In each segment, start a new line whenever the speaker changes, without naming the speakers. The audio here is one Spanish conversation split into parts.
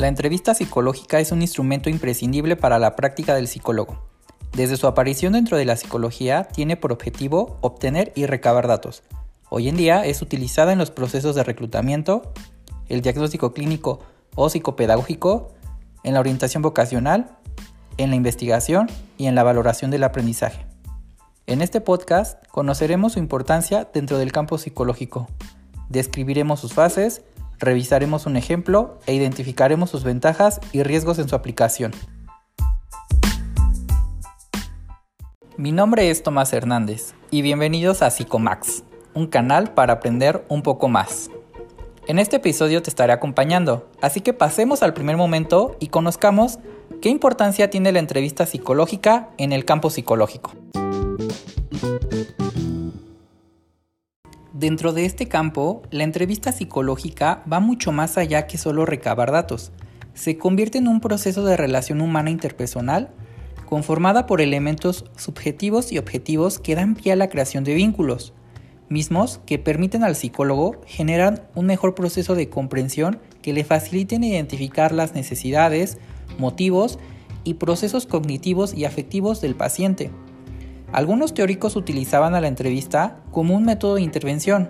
La entrevista psicológica es un instrumento imprescindible para la práctica del psicólogo. Desde su aparición dentro de la psicología tiene por objetivo obtener y recabar datos. Hoy en día es utilizada en los procesos de reclutamiento, el diagnóstico clínico o psicopedagógico, en la orientación vocacional, en la investigación y en la valoración del aprendizaje. En este podcast conoceremos su importancia dentro del campo psicológico, describiremos sus fases, revisaremos un ejemplo e identificaremos sus ventajas y riesgos en su aplicación. Mi nombre es Tomás Hernández y bienvenidos a Psicomax, un canal para aprender un poco más. En este episodio te estaré acompañando, así que pasemos al primer momento y conozcamos qué importancia tiene la entrevista psicológica en el campo psicológico. Dentro de este campo, la entrevista psicológica va mucho más allá que solo recabar datos. Se convierte en un proceso de relación humana interpersonal conformada por elementos subjetivos y objetivos que dan pie a la creación de vínculos, mismos que permiten al psicólogo generar un mejor proceso de comprensión que le faciliten identificar las necesidades, motivos y procesos cognitivos y afectivos del paciente. Algunos teóricos utilizaban a la entrevista como un método de intervención.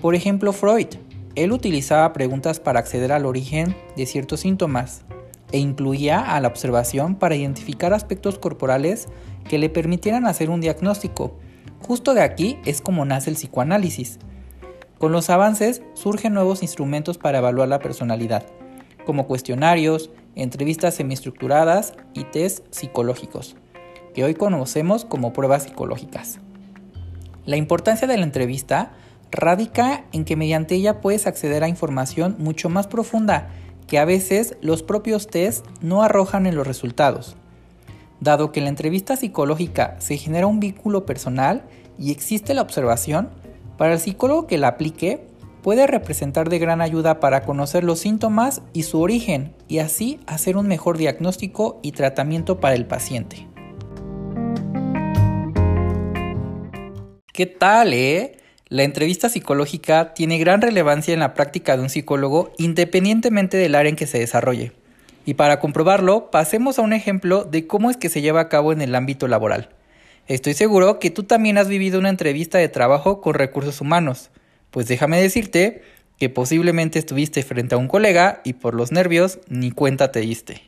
Por ejemplo, Freud. Él utilizaba preguntas para acceder al origen de ciertos síntomas e incluía a la observación para identificar aspectos corporales que le permitieran hacer un diagnóstico. Justo de aquí es como nace el psicoanálisis. Con los avances surgen nuevos instrumentos para evaluar la personalidad, como cuestionarios, entrevistas semiestructuradas y test psicológicos que hoy conocemos como pruebas psicológicas. La importancia de la entrevista radica en que mediante ella puedes acceder a información mucho más profunda que a veces los propios test no arrojan en los resultados. Dado que la entrevista psicológica se genera un vínculo personal y existe la observación, para el psicólogo que la aplique puede representar de gran ayuda para conocer los síntomas y su origen y así hacer un mejor diagnóstico y tratamiento para el paciente. ¿Qué tal, eh? La entrevista psicológica tiene gran relevancia en la práctica de un psicólogo independientemente del área en que se desarrolle. Y para comprobarlo, pasemos a un ejemplo de cómo es que se lleva a cabo en el ámbito laboral. Estoy seguro que tú también has vivido una entrevista de trabajo con recursos humanos, pues déjame decirte que posiblemente estuviste frente a un colega y por los nervios ni cuenta te diste.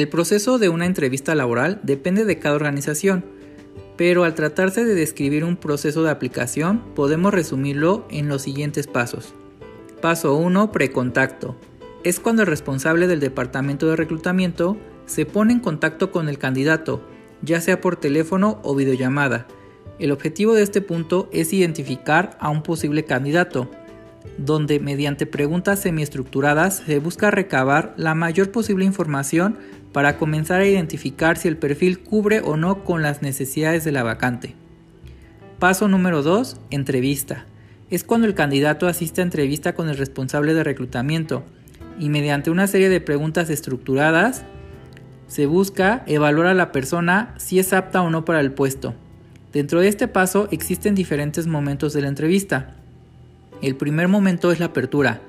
El proceso de una entrevista laboral depende de cada organización, pero al tratarse de describir un proceso de aplicación podemos resumirlo en los siguientes pasos. Paso 1. Precontacto. Es cuando el responsable del departamento de reclutamiento se pone en contacto con el candidato, ya sea por teléfono o videollamada. El objetivo de este punto es identificar a un posible candidato, donde mediante preguntas semiestructuradas se busca recabar la mayor posible información para comenzar a identificar si el perfil cubre o no con las necesidades de la vacante. Paso número 2. Entrevista. Es cuando el candidato asiste a entrevista con el responsable de reclutamiento y mediante una serie de preguntas estructuradas se busca evaluar a la persona si es apta o no para el puesto. Dentro de este paso existen diferentes momentos de la entrevista. El primer momento es la apertura,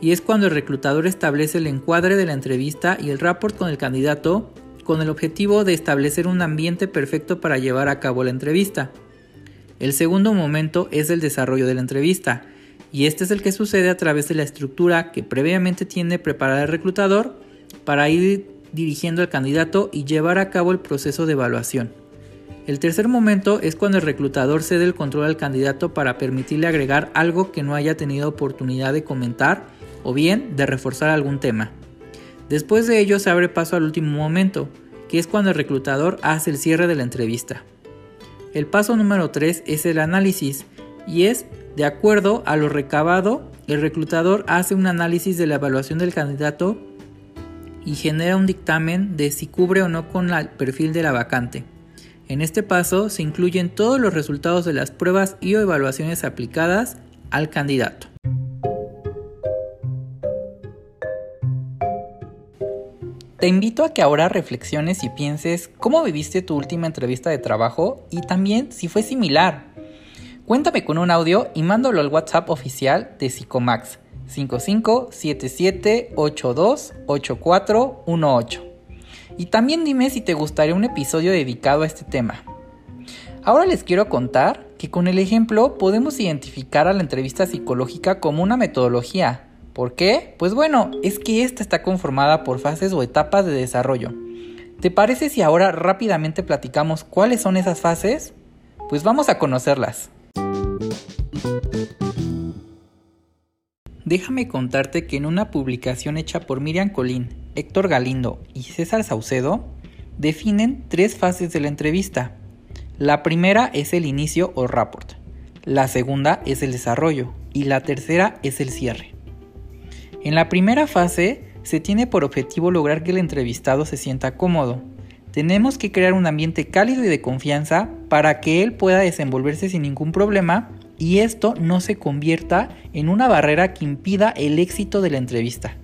y es cuando el reclutador establece el encuadre de la entrevista y el rapport con el candidato con el objetivo de establecer un ambiente perfecto para llevar a cabo la entrevista. El segundo momento es el desarrollo de la entrevista, y este es el que sucede a través de la estructura que previamente tiene preparada el reclutador para ir dirigiendo al candidato y llevar a cabo el proceso de evaluación. El tercer momento es cuando el reclutador cede el control al candidato para permitirle agregar algo que no haya tenido oportunidad de comentar o bien de reforzar algún tema. Después de ello se abre paso al último momento, que es cuando el reclutador hace el cierre de la entrevista. El paso número 3 es el análisis y es, de acuerdo a lo recabado, el reclutador hace un análisis de la evaluación del candidato y genera un dictamen de si cubre o no con el perfil de la vacante. En este paso se incluyen todos los resultados de las pruebas y o evaluaciones aplicadas al candidato. Te invito a que ahora reflexiones y pienses cómo viviste tu última entrevista de trabajo y también si fue similar. Cuéntame con un audio y mándalo al WhatsApp oficial de Psicomax 5577828418. Y también dime si te gustaría un episodio dedicado a este tema. Ahora les quiero contar que con el ejemplo podemos identificar a la entrevista psicológica como una metodología. ¿Por qué? Pues bueno, es que esta está conformada por fases o etapas de desarrollo. ¿Te parece si ahora rápidamente platicamos cuáles son esas fases? Pues vamos a conocerlas. Déjame contarte que en una publicación hecha por Miriam Colín, Héctor Galindo y César Saucedo, definen tres fases de la entrevista. La primera es el inicio o rapport, la segunda es el desarrollo y la tercera es el cierre. En la primera fase se tiene por objetivo lograr que el entrevistado se sienta cómodo. Tenemos que crear un ambiente cálido y de confianza para que él pueda desenvolverse sin ningún problema y esto no se convierta en una barrera que impida el éxito de la entrevista.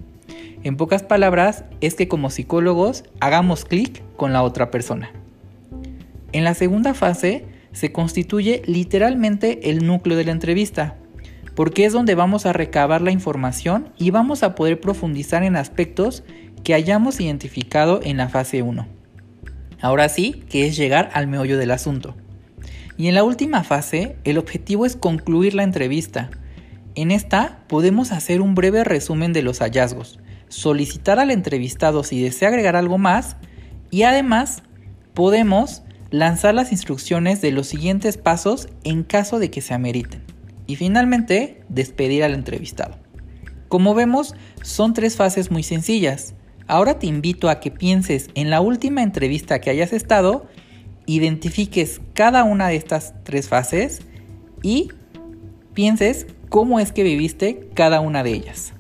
En pocas palabras, es que como psicólogos hagamos clic con la otra persona. En la segunda fase se constituye literalmente el núcleo de la entrevista, porque es donde vamos a recabar la información y vamos a poder profundizar en aspectos que hayamos identificado en la fase 1. Ahora sí, que es llegar al meollo del asunto. Y en la última fase, el objetivo es concluir la entrevista. En esta podemos hacer un breve resumen de los hallazgos, solicitar al entrevistado si desea agregar algo más y además podemos lanzar las instrucciones de los siguientes pasos en caso de que se ameriten. Y finalmente, despedir al entrevistado. Como vemos, son tres fases muy sencillas. Ahora te invito a que pienses en la última entrevista que hayas estado identifiques cada una de estas tres fases y pienses cómo es que viviste cada una de ellas.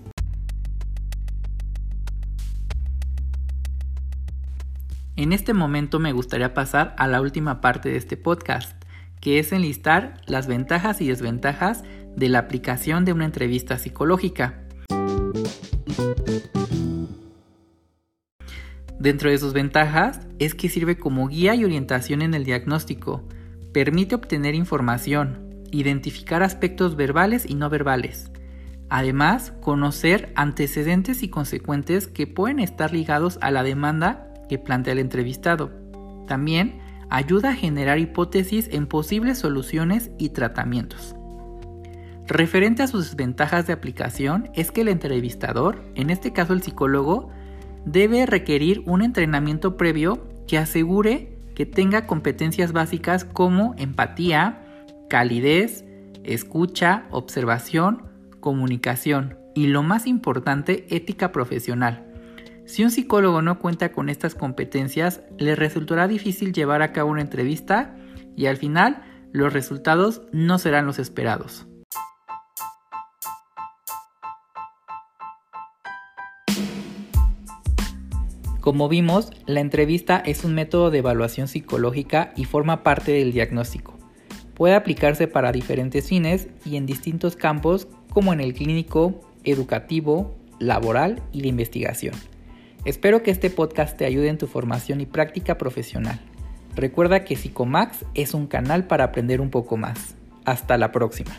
En este momento me gustaría pasar a la última parte de este podcast, que es enlistar las ventajas y desventajas de la aplicación de una entrevista psicológica. Dentro de sus ventajas es que sirve como guía y orientación en el diagnóstico, permite obtener información, identificar aspectos verbales y no verbales. Además, conocer antecedentes y consecuentes que pueden estar ligados a la demanda que plantea el entrevistado. También ayuda a generar hipótesis en posibles soluciones y tratamientos. Referente a sus desventajas de aplicación es que el entrevistador, en este caso el psicólogo, debe requerir un entrenamiento previo que asegure que tenga competencias básicas como empatía, calidez, escucha, observación, comunicación y lo más importante, ética profesional. Si un psicólogo no cuenta con estas competencias, le resultará difícil llevar a cabo una entrevista y al final los resultados no serán los esperados. Como vimos, la entrevista es un método de evaluación psicológica y forma parte del diagnóstico. Puede aplicarse para diferentes fines y en distintos campos como en el clínico, educativo, laboral y de investigación. Espero que este podcast te ayude en tu formación y práctica profesional. Recuerda que Psicomax es un canal para aprender un poco más. Hasta la próxima.